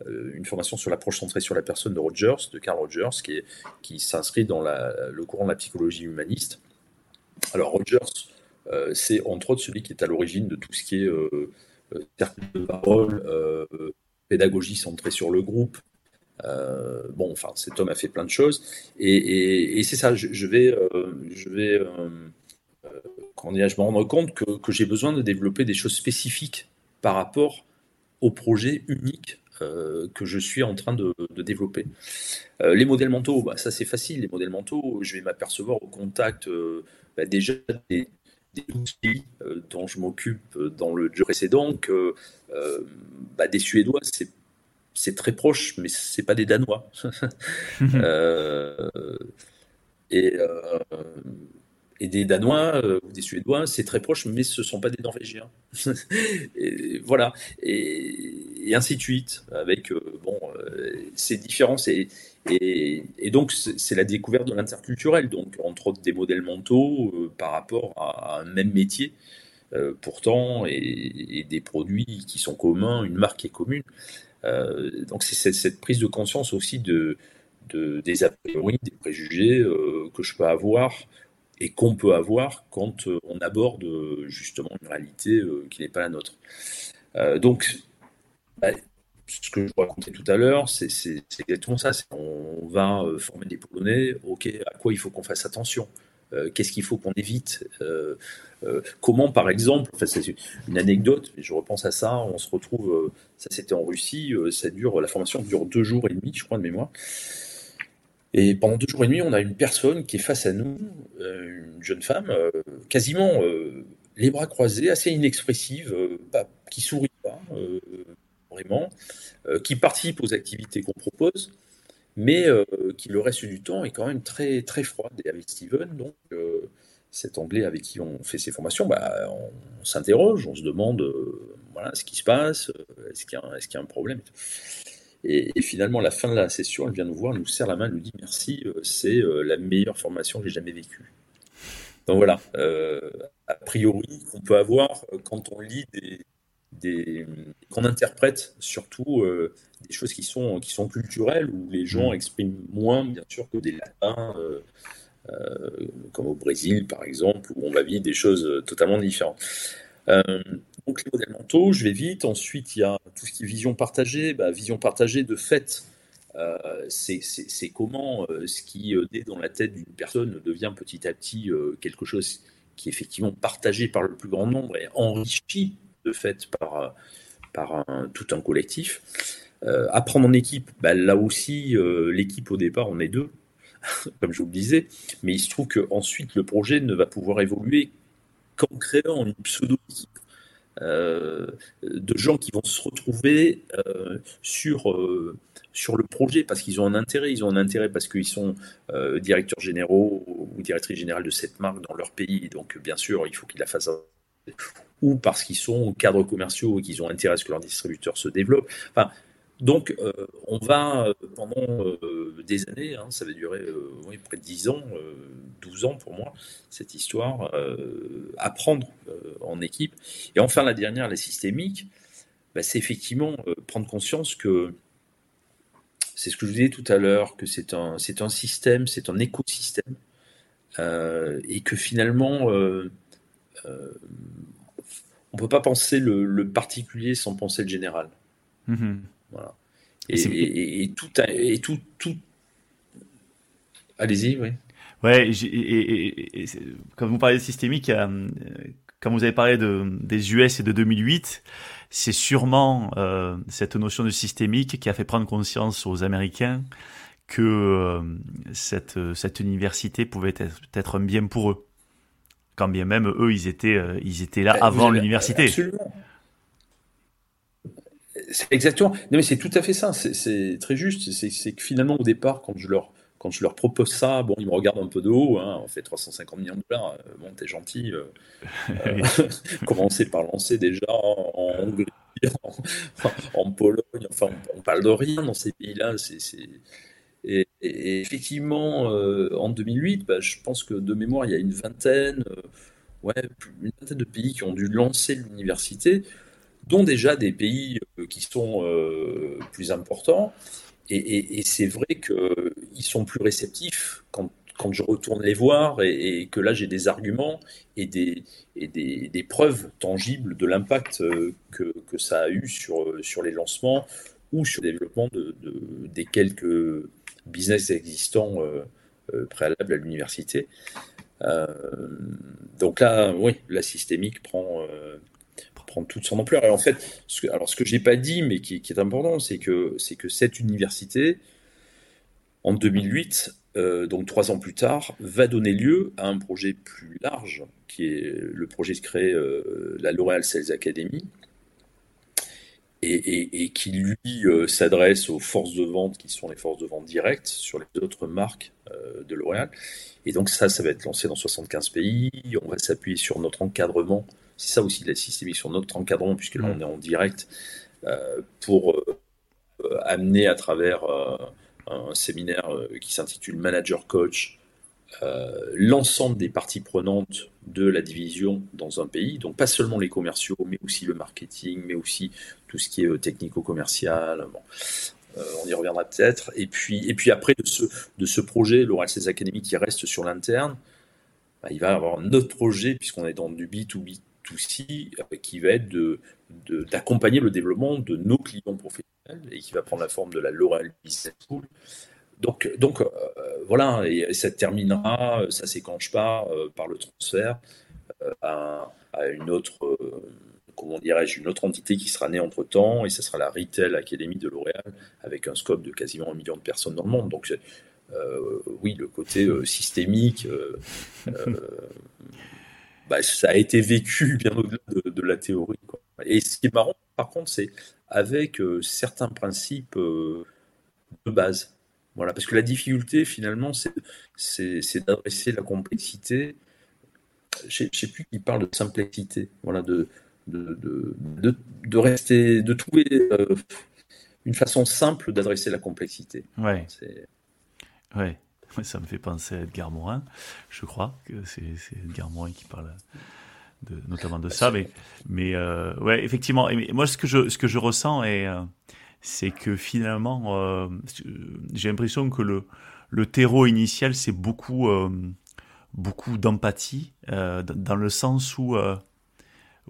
une formation sur l'approche centrée sur la personne de Rogers, de Carl Rogers, qui, qui s'inscrit dans le courant de la psychologie humaniste. Alors Rogers, c'est entre autres celui qui est à l'origine de tout ce qui est cercle de parole, pédagogie centrée sur le groupe, euh, bon, enfin, cet homme a fait plein de choses, et, c'est ça. Je, vais, je vais, euh, euh, comment je me rendre compte que, j'ai besoin de développer des choses spécifiques par rapport au projet unique que je suis en train de, développer. les modèles mentaux, bah, ça c'est facile. Les modèles mentaux, je vais m'apercevoir au contact bah, déjà des, outils dont je m'occupe dans le jeu précédent que bah, des Suédois, c'est très proche, mais c'est pas des Danois. (laughs) Euh, et, euh, et, des Danois euh, ou des Suédois, c'est très proche, mais ce sont pas des Norvégiens. (laughs) et, voilà, et, ainsi de suite, avec bon, ces différences. Et, donc, c'est la découverte de l'interculturel, donc entre autres des modèles mentaux par rapport à, un même métier. pourtant, et, des produits qui sont communs, une marque est commune. Euh, donc c'est cette prise de conscience aussi de, des a priori, des préjugés euh, que je peux avoir et qu'on peut avoir quand euh, on aborde justement une réalité qui n'est pas la nôtre. donc, bah, ce que je vous racontais tout à l'heure, c'est exactement ça. On va former des Polonais, ok, à quoi il faut qu'on fasse attention? Euh, qu'est-ce qu'il faut qu'on évite? Euh, euh, Comment, par exemple, enfin, c'est une anecdote, je repense à ça, on se retrouve, ça c'était en Russie, ça dure, la formation dure deux jours et demi, je crois, de mémoire. Et pendant deux jours et demi, on a une personne qui est face à nous, une jeune femme, quasiment les bras croisés, assez inexpressive, qui sourit pas, vraiment, qui participe aux activités qu'on propose, mais euh, qui le reste du temps est quand même très, très froide. Et avec Steven, donc, euh, cet anglais avec qui on fait ses formations, bah, on, s'interroge, on se demande euh, voilà, ce qui se passe, est-ce qu'il y, a un problème et, finalement, à la fin de la session, elle vient nous voir, elle nous serre la main, elle nous dit merci, c'est la meilleure formation que j'ai jamais vécue. Donc voilà, a priori, qu'on peut avoir quand on lit des, qu'on interprète surtout euh, des choses qui sont, qui sont culturelles, où les gens mm. expriment moins, bien sûr, que des latins, euh, euh, comme au Brésil, par exemple, où on va vivre des choses totalement différentes. Donc les modèles mentaux, je vais vite. Ensuite, il y a tout ce qui est vision partagée. Bah, vision partagée, de fait, c'est comment ce qui naît dans la tête d'une personne devient petit à petit quelque chose qui est effectivement partagé par le plus grand nombre et enrichi de fait par, par tout un collectif. Euh, apprendre en équipe, bah, là aussi, euh, l'équipe au départ, on est deux, (laughs) comme je vous le disais, mais il se trouve qu'ensuite, le projet ne va pouvoir évoluer qu'en créant une pseudo-équipe. Euh, de gens qui vont se retrouver sur, sur le projet parce qu'ils ont un intérêt. Ils ont un intérêt parce qu'ils sont directeurs généraux ou directrices générales de cette marque dans leur pays. Donc, bien sûr, il faut qu'ils la fassent ou parce qu'ils sont cadres commerciaux et qu'ils ont intérêt à ce que leur distributeur se développe. Enfin, donc, euh, on va euh, pendant euh, des années, hein, ça va durer près de 10 ans, 12 ans pour moi, cette histoire, apprendre en équipe. Et enfin, la dernière, la systémique, bah, c'est effectivement prendre conscience que c'est ce que je vous disais tout à l'heure, que c'est un, système, c'est un écosystème, et que finalement, on peut pas penser le, particulier sans penser le général. Mhm. Voilà. Et, tout, et tout, tout. Allez-y, oui. Ouais, et, quand vous parlez de systémique, euh, quand vous avez parlé de, des US et de 2008, c'est sûrement euh, cette notion de systémique qui a fait prendre conscience aux Américains que euh, cette, cette université pouvait être, être un bien pour eux quand bien même eux, ils étaient, ils étaient là bah, avant l'université. Absolument. Exactement. Non, mais c'est tout à fait ça. C'est très juste. C'est que finalement, au départ, quand je leur, quand je leur propose ça, bon, ils me regardent un peu de haut. Hein, on fait 350 millions de dollars. Euh, bon, t'es gentil. Euh, (laughs) euh (laughs) commencer par lancer déjà en Hongrie, en, Pologne. Enfin, on, on, parle de rien dans ces pays-là. C'est et, effectivement, euh, en 2008, bah, je pense que de mémoire, il y a une vingtaine, euh, ouais, une vingtaine de pays qui ont dû lancer l'université. Dont déjà des pays qui sont plus importants. Et, c'est vrai qu'ils sont plus réceptifs quand, quand, je retourne les voir et, que là j'ai des arguments et, des, des, des, preuves tangibles de l'impact que, que, ça a eu sur, sur les lancements ou sur le développement de, des quelques business existants préalables à l'université. Euh, donc là, oui, la systémique prend, euh, prend toute son ampleur. Et en fait, ce que, alors ce que j'ai pas dit, mais qui, est important, c'est que, c'est que cette université, en 2008, euh, donc trois ans plus tard, va donner lieu à un projet plus large, qui est le projet de créer la L'Oréal Sales Academy, et, qui lui s'adresse aux forces de vente qui sont les forces de vente directes sur les autres marques de L'Oréal. Et donc ça, ça va être lancé dans 75 pays. On va s'appuyer sur notre encadrement c'est ça aussi la systémique sur notre encadrement, puisque là mm. on est en direct, euh, pour euh, amener à travers euh, un séminaire qui s'intitule Manager Coach l'ensemble des parties prenantes de la division dans un pays, donc pas seulement les commerciaux, mais aussi le marketing, mais aussi tout ce qui est technico-commercial. Bon. On y reviendra peut-être. Et puis, et puis après, de ce, de ce projet, l'Oral Sales Academy qui reste sur l'interne, bah, il va y avoir un autre projet, puisqu'on est dans du B2B B2C euh, qui va être d'accompagner de, de, le développement de nos clients professionnels et qui va prendre la forme de la L'Oréal Business School. Donc, donc euh, voilà, et, ça terminera, ça s'écanche pas euh, par le transfert à, une autre, comment dirais-je, une autre entité qui sera née entre temps, et ça sera la Retail Academy de L'Oréal, avec un scope de quasiment un million de personnes dans le monde. Donc, oui, le côté systémique bah, ça a été vécu (laughs) bien au-delà de, la théorie. Et ce qui est marrant, par contre, c'est avec certains principes de base. Voilà, parce que la difficulté, finalement, c'est d'adresser la complexité. Je ne sais plus qui parle de simplicité, voilà, de, de, de, de, rester, de trouver euh, une façon simple d'adresser la complexité. Ouais. ouais. (laughs) Ça me fait penser à Edgar Morin, je crois que c'est Edgar Morin qui parle de, notamment de ça. Mais, mais euh, ouais, effectivement, moi ce que je, ce que je ressens, euh, c'est que finalement, j'ai l'impression que le, le terreau initial, c'est beaucoup, beaucoup d'empathie, dans le sens où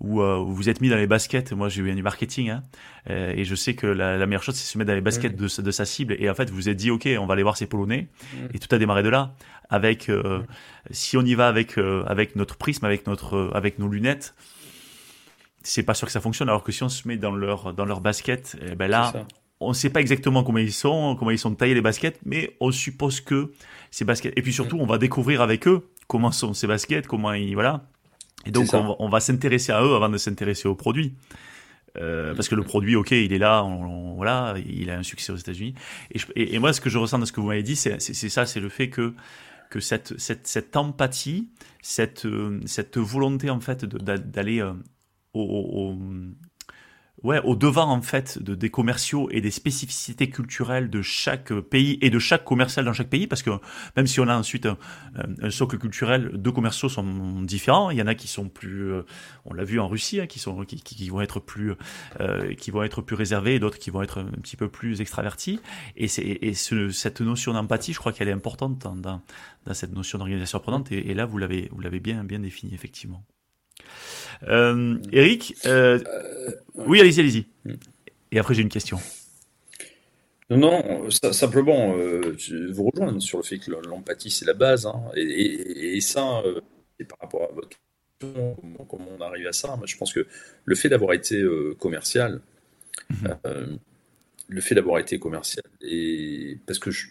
euh, où, vous êtes mis dans les baskets. Moi, j'ai eu du marketing, hein, euh, et je sais que la, meilleure chose, c'est se mettre dans les baskets de, de, sa cible. Et en fait, vous vous êtes dit, ok, on va aller voir ces Polonais, et tout a démarré de là. Avec, euh, si on y va avec avec notre prisme, avec notre avec nos lunettes, c'est pas sûr que ça fonctionne. Alors que si on se met dans leur dans leur basket, eh ben là, on ne sait pas exactement comment ils sont, comment ils sont taillés les baskets, mais on suppose que ces baskets. Et puis surtout, on va découvrir avec eux comment sont ces baskets, comment ils voilà et donc, on, va, s'intéresser à eux avant de s'intéresser au produit. Euh, parce que le produit, ok, il est là, on, voilà, il a un succès aux États-Unis. Et, et, moi, ce que je ressens dans ce que vous m'avez dit, c'est ça, c'est le fait que que cette, cette, cette empathie, cette, euh, cette volonté en fait d'aller euh, au, au, ouais, au devant en fait de, des commerciaux et des spécificités culturelles de chaque pays et de chaque commercial dans chaque pays, parce que même si on a ensuite un, socle culturel, deux commerciaux sont différents. Il y en a qui sont plus, euh, on l'a vu en Russie, hein, qui sont qui, qui, vont être plus, euh, qui vont être plus réservés, et d'autres qui vont être un petit peu plus extravertis. Et, et ce, cette notion d'empathie, je crois qu'elle est importante dans, dans, cette notion d'organisation apprenante. Et, et là, vous l'avez vous l'avez bien bien défini effectivement. Euh, Eric, euh, oui, allez-y, allez-y. Et après, j'ai une question. Non, non, simplement, euh, je vous rejoins sur le fait que l'empathie, c'est la base. Hein, et, ça, et par rapport à votre question, comment, on arrive à ça, je pense que le fait d'avoir été commercial, mhm. le fait d'avoir été commercial, et parce que je,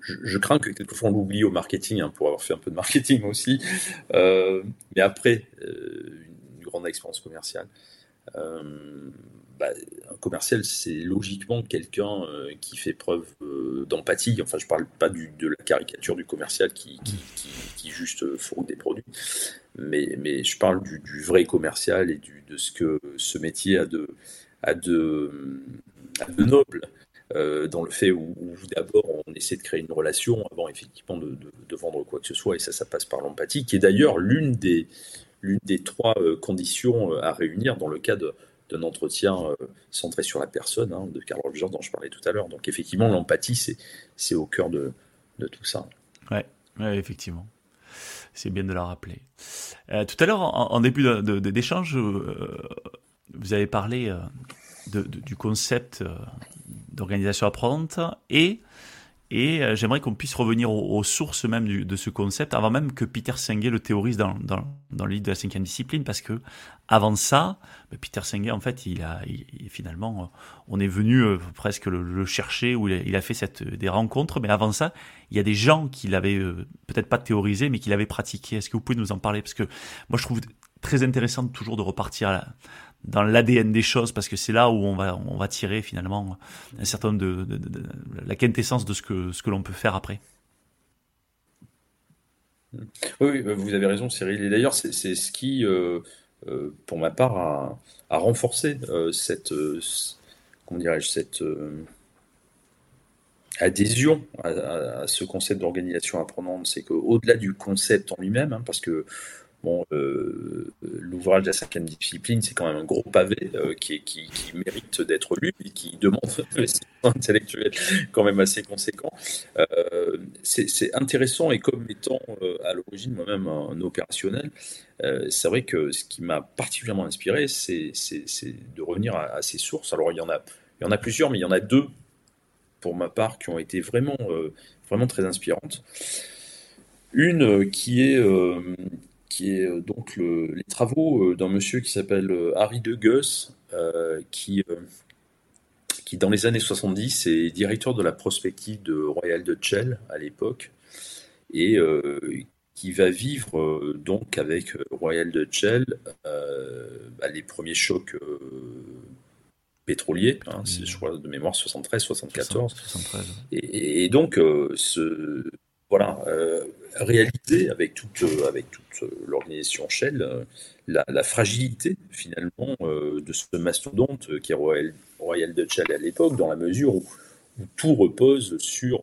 je, crains que quelquefois on l'oublie au marketing, hein, pour avoir fait un peu de marketing aussi. mais après, grande expérience commerciale. Euh, bah, un commercial, c'est logiquement quelqu'un euh, qui fait preuve euh, d'empathie. Enfin, je parle pas de la caricature du commercial qui, juste fourgue des produits, mais, je parle du, vrai commercial et de ce que ce métier a de noble. Dans le fait où, d'abord on essaie de créer une relation avant effectivement de, de, vendre quoi que ce soit, et ça, ça passe par l'empathie, qui est d'ailleurs l'une des, l'une des trois euh, conditions euh, à réunir dans le cas d'un entretien centré sur la personne hein, de Carl Rogers dont je parlais tout à l'heure. Donc effectivement, l'empathie, c'est au cœur de, de tout ça. Ouais, effectivement. C'est bien de la rappeler. tout à l'heure, en, début d'échange, vous avez parlé du concept d'organisation apprenante et et euh, j'aimerais qu'on puisse revenir aux, sources même de ce concept, avant même que Peter Senge le théorise dans, dans, dans, le livre de la cinquième discipline, parce que avant ça, bah, Peter Senge, en fait, il a, finalement, euh, on est venu euh, presque le, chercher, où il a, fait cette, des rencontres, mais avant ça, il y a des gens qui l'avaient peut-être pas théorisé, mais qui l'avaient pratiqué. Est-ce que vous pouvez nous en parler? Parce que moi, je trouve très intéressant toujours de repartir à dans l'ADN des choses parce que c'est là où on va on va tirer finalement un certain nombre de, la quintessence de ce que ce que l'on peut faire après. Oui, vous avez raison, Cyril. Et d'ailleurs, c'est ce qui, euh, euh, pour ma part, a, a renforcé euh, cette, comment dirais-je, cette adhésion à, ce concept d'organisation apprenante. C'est qu'au-delà du concept en lui-même, hein, parce que Bon, euh, l'ouvrage de la cinquième discipline, c'est quand même un gros pavé euh, qui, mérite d'être lu et qui demande (laughs) un intellectuel quand même assez conséquent. Euh, c'est intéressant et comme étant à l'origine moi-même un, opérationnel, c'est vrai que ce qui m'a particulièrement inspiré, c'est de revenir à, à, ces sources. Alors il y en a, il y en a plusieurs, mais il y en a deux pour ma part qui ont été vraiment, vraiment très inspirantes. Une qui est qui est euh, donc les travaux euh, d'un monsieur qui s'appelle euh, Harry de Gus, qui, qui dans les années 70 est directeur de la prospective de Royal Shell à l'époque, et qui va vivre donc avec Royal de Shell bah, les premiers chocs pétroliers, hein, c'est je crois de mémoire 73, 74. Et, et, donc ce voilà, euh, réaliser avec toute, avec toute l'organisation Shell euh, la, fragilité finalement euh, de ce mastodonte qui est Royal, Royal Dutch Shell à l'époque, dans la mesure où, tout repose sur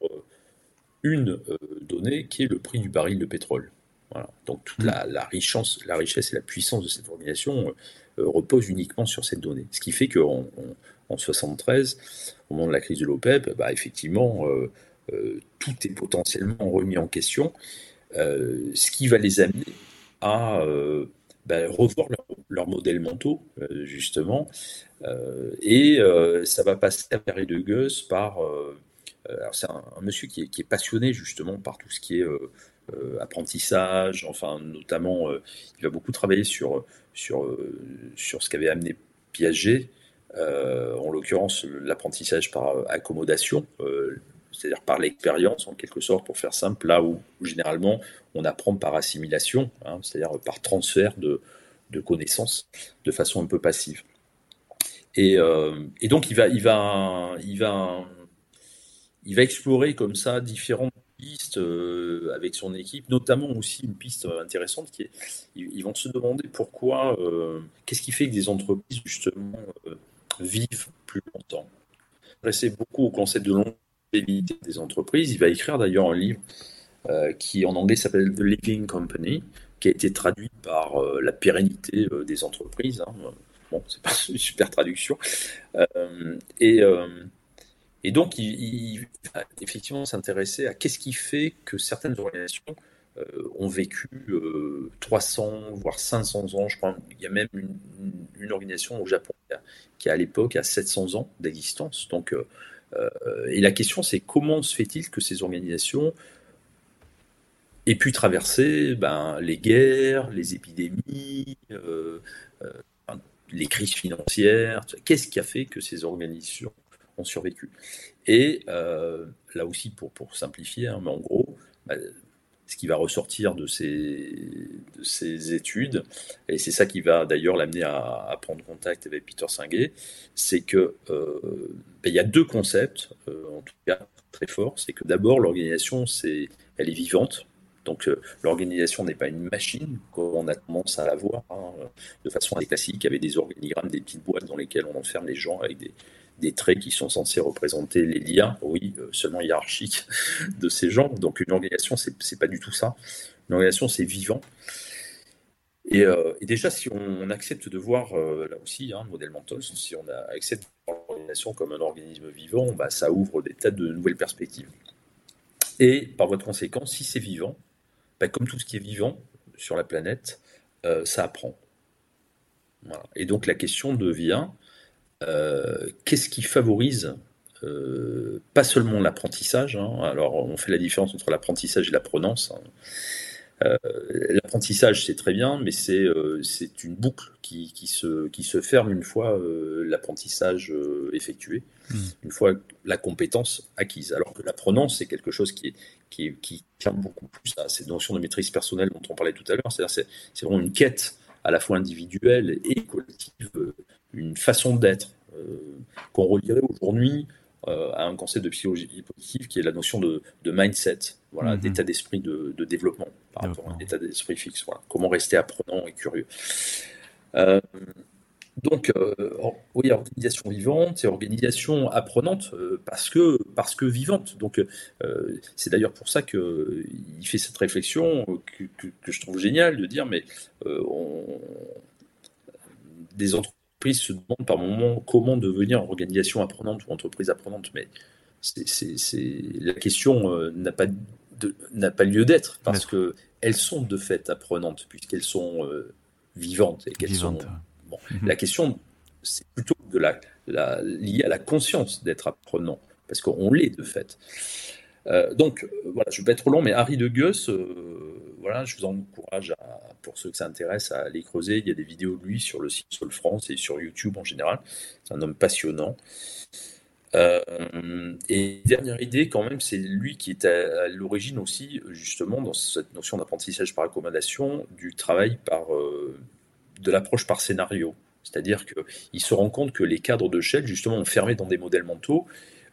une donnée qui est le prix du baril de pétrole. Voilà. Donc toute la, la, richesse, la richesse et la puissance de cette organisation repose uniquement sur cette donnée. Ce qui fait qu'en en, 73, au moment de la crise de l'OPEP, bah, effectivement, euh, tout est potentiellement remis en question, euh, ce qui va les amener à euh, ben, revoir leurs modèles mentaux, justement. et ça va passer à Perry de Gus par. c'est un, monsieur qui est, passionné justement par tout ce qui est apprentissage, enfin, notamment, il va beaucoup travailler sur, sur, sur ce qu'avait amené Piaget, en l'occurrence l'apprentissage par accommodation, c'est-à-dire par l'expérience en quelque sorte, pour faire simple, là où, généralement on apprend par assimilation, hein, c'est-à-dire par transfert de, connaissances de façon un peu passive. Et, euh, donc il va, il, va, il, va, il va explorer comme ça différentes pistes euh, avec son équipe, notamment aussi une piste intéressante qui est, ils, vont se demander pourquoi, euh, qu'est-ce qui fait que des entreprises justement vivent plus longtemps. Beaucoup au concept de des entreprises. Il va écrire d'ailleurs un livre euh, qui en anglais s'appelle The Living Company, qui a été traduit par euh, la pérennité euh, des entreprises. Hein. Bon, c'est pas (laughs) une super traduction. et, et donc, il, va effectivement s'intéresser à qu'est-ce qui fait que certaines organisations ont vécu 300, voire 500 ans. Je crois il y a même une, organisation au Japon qui a, à l'époque a 700 ans d'existence. Donc, et la question, c'est comment se fait-il que ces organisations aient pu traverser ben, les guerres, les épidémies, euh, euh, les crises financières Qu'est-ce qui a fait que ces organisations ont survécu? Et là aussi, pour, pour simplifier, hein, mais en gros, ben, ce qui va ressortir de ces, de ces études, et c'est ça qui va d'ailleurs l'amener à, prendre contact avec Peter Singer, c'est que euh, ben, il y a deux concepts, euh, en tout cas très forts. C'est que d'abord l'organisation, elle est vivante. Donc euh, l'organisation n'est pas une machine, comme on a tendance à la voir hein, de façon assez classique, avec des organigrammes, des petites boîtes dans lesquelles on enferme les gens avec des, des traits qui sont censés représenter les liens, oui, euh, seulement hiérarchiques (laughs) de ces gens. Donc une organisation, c'est pas du tout ça. Une organisation, c'est vivant. Et, euh, déjà, si on, accepte de voir, là aussi, hein, le modèle mental, si on accepte l'organisation comme un organisme vivant, bah, ça ouvre des tas de nouvelles perspectives. Et par voie de conséquence, si c'est vivant, bah, comme tout ce qui est vivant sur la planète, ça apprend. Et donc la question devient, qu'est-ce qui favorise euh, pas seulement l'apprentissage. Hein. alors, on fait la différence entre l'apprentissage et l'apprenance. Hein. Euh, l'apprentissage, c'est très bien, mais c'est euh, une boucle qui, qui, se, qui se ferme une fois l'apprentissage effectué, mmh. une fois la compétence acquise. Alors que l'apprenance, c'est quelque chose qui, est, qui, qui tient beaucoup plus à ces notions de maîtrise personnelle dont on parlait tout à l'heure. C'est-à-dire c'est vraiment une quête à la fois individuelle et collective, une façon d'être qu'on relierait aujourd'hui euh, à un concept de psychologie positive qui est la notion de, mindset, voilà, mhm. d'état d'esprit de, développement par rapport à un état d'esprit fixe. Voilà. Comment rester apprenant et curieux. Euh, donc, euh, oui, organisation vivante et organisation apprenante parce, que, parce que vivante. Donc, c'est d'ailleurs pour ça qu'il fait cette réflexion que, que, je trouve géniale de dire, mais on, des entreprises se demande par moment comment devenir organisation apprenante ou entreprise apprenante, mais c'est la question euh, n'a pas, n'a pas lieu d'être parce que elles sont de fait apprenantes puisqu'elles sont euh, vivantes et qu'elles sont. Bon, mhm. La question, c'est plutôt de la, la, liée à la conscience d'être apprenant parce qu'on l'est de fait. Euh, donc, voilà, je ne vais pas être trop long, mais Harry de Gus, voilà, je vous encourage, pour ceux que ça intéresse, à aller creuser. Il y a des vidéos de lui sur le site Sol France et sur YouTube en général. C'est un homme passionnant. Euh, et dernière idée, quand même, c'est lui qui est à, l'origine aussi, justement, dans cette notion d'apprentissage par accommodation, du travail par, euh, de l'approche par scénario. C'est-à-dire qu'il se rend compte que les cadres de Shell, justement, enfermés dans des modèles mentaux,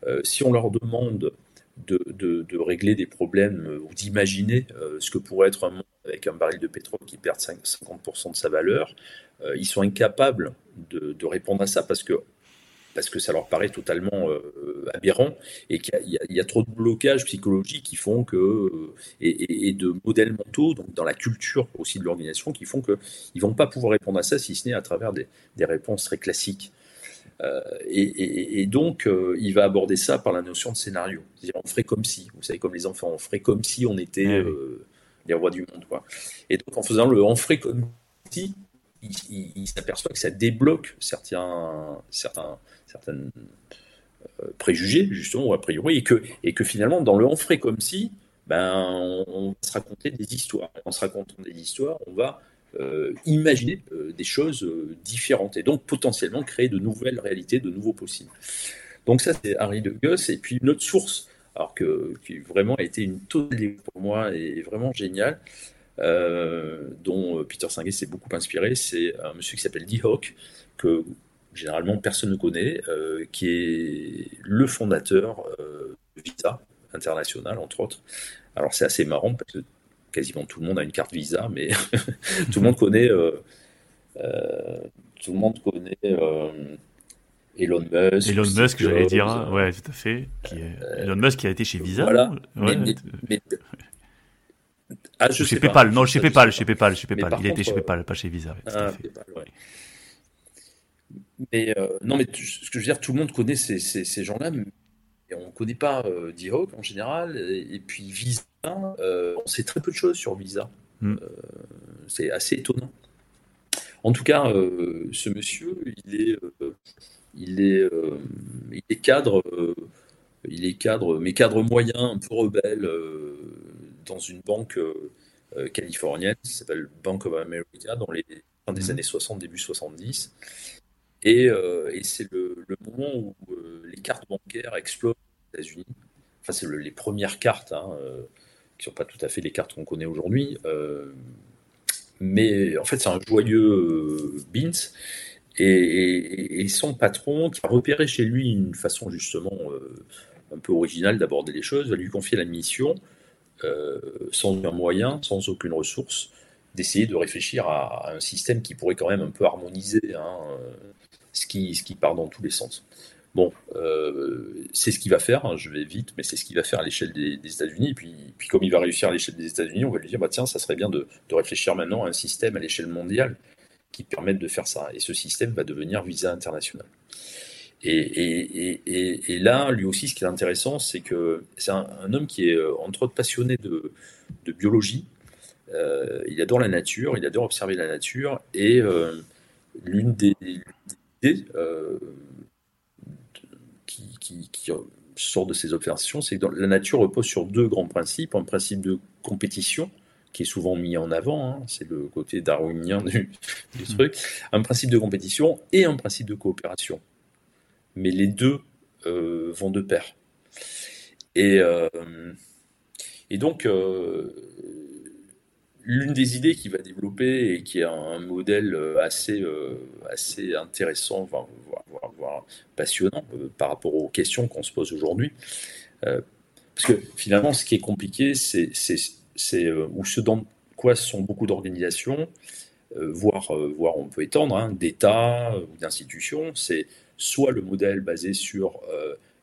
euh, si on leur demande de, régler des problèmes euh, ou d'imaginer euh, ce que pourrait être un monde avec un baril de pétrole qui perd 50% de sa valeur, euh, ils sont incapables de, répondre à ça parce que, parce que ça leur paraît totalement aberrant et qu'il y, a trop de blocages psychologiques qui font que, et, de modèles mentaux, donc dans la culture aussi de l'organisation, qui font qu'ils ne vont pas pouvoir répondre à ça si ce n'est à travers des, des réponses très classiques. Euh, et, donc, euh, il va aborder ça par la notion de scénario. C'est-à-dire, on ferait comme si, vous savez, comme les enfants, on ferait comme si on était euh, les rois du monde. Quoi. Et donc, en faisant le on ferait comme si, il, s'aperçoit que ça débloque certains, certains, certaines préjugés, justement, ou a priori, et que, et que finalement, dans le on ferait comme si, ben, on, on va se raconter des histoires. En se racontant des histoires, on va imaginer euh, des choses euh, différentes et donc potentiellement créer de nouvelles réalités, de nouveaux possibles. Donc ça, c'est Harry de Gus. Et puis une autre source, alors qui vraiment a été une totale pour moi et vraiment géniale, dont Peter Singh s'est beaucoup inspiré, c'est un monsieur qui s'appelle Dee Hawk, que généralement personne ne connaît, qui est le fondateur de Visa International, entre autres. Alors c'est assez marrant parce que quasiment tout le monde a une carte Visa, mais (laughs) tout le monde connaît, euh, euh, tout le monde connaît euh, Elon Musk. Elon Musk, j'allais dire, ouais, tout à fait. Qui Elon Musk qui a été chez Visa. Voilà. mais, ah, je chez PayPal, non, chez PayPal, chez PayPal, chez PayPal. Il a été chez PayPal, pas chez Visa. Ah, mais non, mais ce que je veux dire, tout le monde connaît ces, ces, gens-là, mais on ne connaît pas D-Hawk en général. Et, puis Visa, euh, on sait très peu de choses sur Visa. Hmm. Euh, c'est assez étonnant. En tout cas, ce monsieur, il est, il est, il est cadre, il est cadre, mais cadre moyen, un peu rebelle, dans une banque californienne qui s'appelle Bank of America dans les fin des hmm. années 60, début 70. Et, c'est le, moment où les cartes bancaires explosent États-Unis. Enfin, c'est les premières cartes, hein, euh, qui sont pas tout à fait les cartes qu'on connaît aujourd'hui. Euh, mais en fait, c'est un joyeux euh, Beans. Et, son patron, qui a repéré chez lui une façon justement un peu originale d'aborder les choses, va lui confier la mission, sans aucun moyen, sans aucune ressource, d'essayer de réfléchir à, un système qui pourrait quand même un peu harmoniser hein, ce, qui, ce qui part dans tous les sens. Bon, euh, c'est ce qu'il va faire, hein, je vais vite, mais c'est ce qu'il va faire à l'échelle des, États-Unis. Puis, puis comme il va réussir à l'échelle des États-Unis, on va lui dire, bah, tiens, ça serait bien de, réfléchir maintenant à un système à l'échelle mondiale qui permette de faire ça. Et ce système va devenir visa international. Et, là, lui aussi, ce qui est intéressant, c'est que c'est un, homme qui est, euh, entre autres, passionné de, biologie. Euh, il adore la nature, il adore observer la nature. Et l'une des idées qui, sort de ces observations, c'est que la nature repose sur deux grands principes. Un principe de compétition, qui est souvent mis en avant, hein, c'est le côté darwinien du, mmh. truc, un principe de compétition et un principe de coopération. Mais les deux euh, vont de pair. Et, euh, et donc, euh, l'une des idées qu'il va développer et qui est un, modèle euh, assez, euh, assez intéressant, voire, passionnant euh, par rapport aux questions qu'on se pose aujourd'hui. parce que finalement, ce qui est compliqué, c'est ce dans quoi sont beaucoup d'organisations, voire, voire on peut étendre, hein, d'États ou d'institutions, c'est soit le modèle basé sur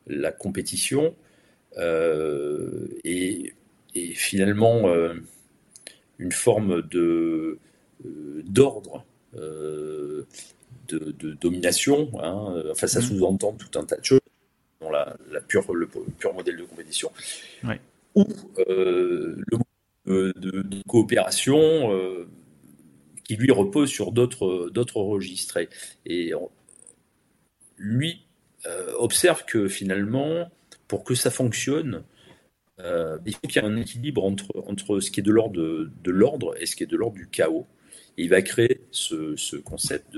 la compétition et, finalement une forme de euh, d'ordre euh, de, domination. Hein. Enfin, ça mmh. sous-entend tout un tas de choses dans la, pure, le pur modèle de compétition. Ou euh, le de, de, coopération qui lui repose sur d'autres d'autres registres. Et, lui observe que finalement, pour que ça fonctionne, euh, il faut qu'il y ait un équilibre entre, entre ce qui est de l'ordre de, l'ordre et ce qui est de l'ordre du chaos. Il va créer ce, ce concept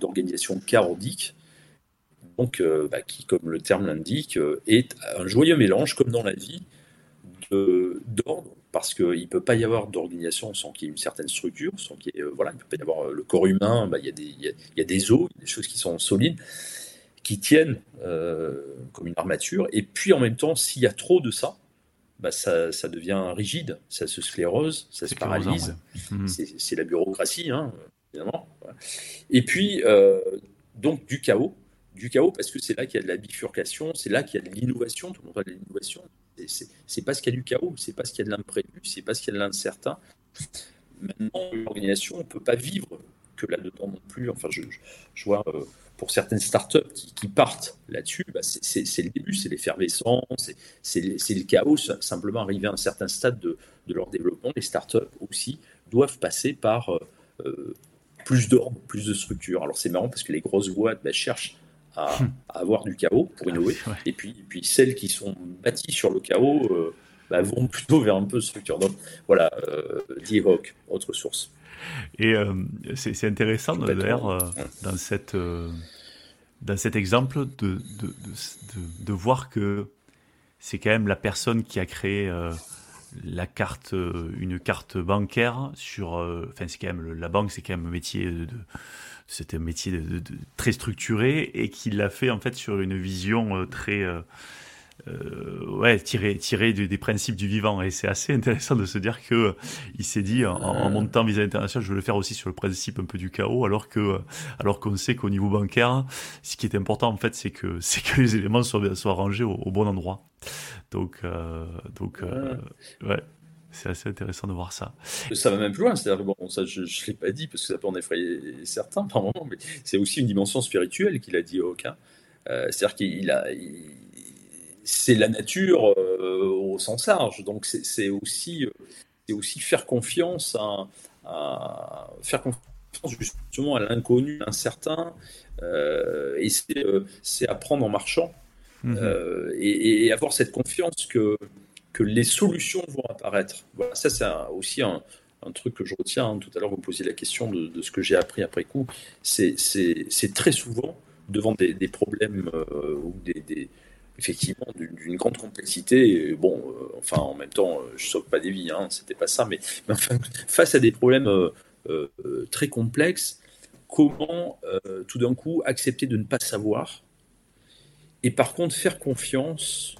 d'organisation chaotique, donc, euh, bah, qui, comme le terme l'indique, euh, est un joyeux mélange, comme dans la vie, d'ordre, parce qu'il ne peut pas y avoir d'organisation sans qu'il y ait une certaine structure, sans qu'il voilà, il ne peut pas y avoir le corps humain, bah, il, y a, des os, des choses qui sont solides, qui tiennent comme une armature, et puis en même temps, s'il y a trop de ça, bah, ça, devient rigide, ça se sclérose, ça se paralyse. Mhm. C'est la bureaucratie, hein, évidemment. Et puis, euh, donc, du chaos. Du chaos parce que c'est là qu'il y a de la bifurcation, c'est là qu'il y a de l'innovation, tout le monde parle de l'innovation. C'est parce qu'il y a du chaos, c'est parce qu'il y a de l'imprévu, c'est parce qu'il y a de l'incertain. Maintenant, l'organisation ne peut pas vivre que là-dedans non plus. Enfin, je, je vois euh, pour certaines startups qui, qui partent là-dessus, bah c'est le début, c'est l'effervescence, c'est le chaos. Simplement arriver à un certain stade de, de leur développement, les startups aussi doivent passer par euh, euh, plus d'ordre, plus de structure. Alors c'est marrant parce que les grosses boîtes bah, cherchent à, hmm. avoir du chaos pour innover, et puis, puis celles qui sont bâties sur le chaos euh, bah, vont (laughs) plutôt vers un peu de structure. Donc voilà, euh, autre source. Et euh, c'est intéressant d'ailleurs euh, dans, cette, euh, dans cet exemple de, de, de, voir que c'est quand même la personne qui a créé la carte, une carte bancaire sur. Enfin, c'est quand même la banque, c'est quand même un métier de. c'était un métier très structuré et qui l'a fait en fait sur une vision très euh, ouais, tiré, tiré des, principes du vivant. Et c'est assez intéressant de se dire que euh, il s'est dit, en, en, montant Visa International, je veux le faire aussi sur le principe un peu du chaos, alors que, alors qu'on sait qu'au niveau bancaire, ce qui est important, en fait, c'est que, (laughs) c'est que les éléments soient, soient rangés au, bon endroit. Donc, euh, donc, euh, ouais. C'est assez intéressant de voir ça. Ça va même plus loin, c'est-à-dire bon, ça je ne l'ai pas dit parce que ça peut en effrayer certains par moment, mais c'est aussi une dimension spirituelle qu'il a dit au cas. c'est-à-dire qu'il a, c'est la nature euh, au sens large. Donc c'est aussi, euh, aussi faire confiance à, faire confiance justement à l'inconnu, l'incertain, euh, et c'est apprendre en marchant mhm. et, avoir cette confiance que, que les solutions vont apparaître. Voilà, ça c'est aussi un, truc que je retiens. Hein. Tout à l'heure, vous posiez la question de, ce que j'ai appris après coup. C'est très souvent devant des, problèmes ou des, effectivement d'une grande complexité. bon, euh, enfin, en même temps, euh, je sauve pas des vies, hein, c'était pas ça, mais, enfin, face à des problèmes euh, très complexes, comment tout d'un coup accepter de ne pas savoir et par contre faire confiance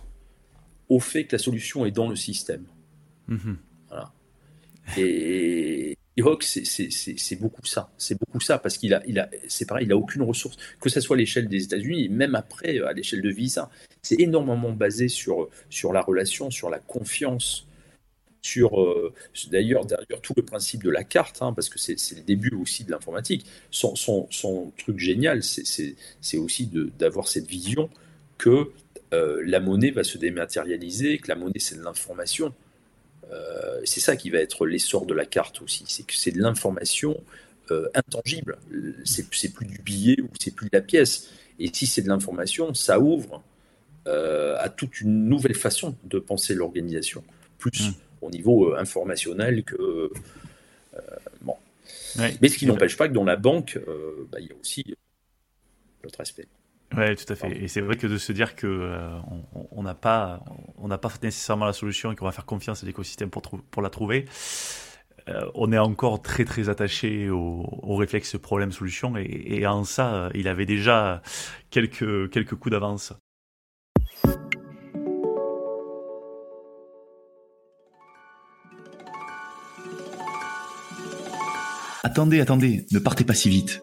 au fait que la solution est dans le système. Mm-hmm. Voilà. Et, Hawk, c'est beaucoup ça. C'est beaucoup ça parce qu'il a, il a, c'est pareil, il a aucune ressource, que ce soit à l'échelle des États-Unis, même après à l'échelle de Visa. C'est énormément basé sur, sur la relation, sur la confiance, sur euh, d'ailleurs d'ailleurs tout le principe de la carte, hein, parce que c'est le début aussi de l'informatique. Son, son, son, truc génial, c'est aussi d'avoir cette vision que euh, la monnaie va se dématérialiser, que la monnaie c'est de l'information euh, c'est ça qui va être l'essor de la carte aussi, c'est que c'est de l'information euh, intangible. C'est plus du billet ou c'est plus de la pièce. Et si c'est de l'information, ça ouvre euh, à toute une nouvelle façon de penser l'organisation, plus hmm. au niveau informationnel que bon. Mais ce qui n'empêche pas que dans la banque, bah, il y a aussi l'autre aspect. Oui, tout à fait. Et c'est vrai que de se dire que euh, on n'a pas, on n'a pas nécessairement la solution et qu'on va faire confiance à l'écosystème pour, pour la trouver, euh, on est encore très très attaché au, au réflexe problème-solution et, et, en ça, euh, il avait déjà quelques, quelques coups d'avance. Attendez, attendez, ne partez pas si vite.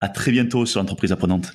À très bientôt sur l'entreprise apprenante.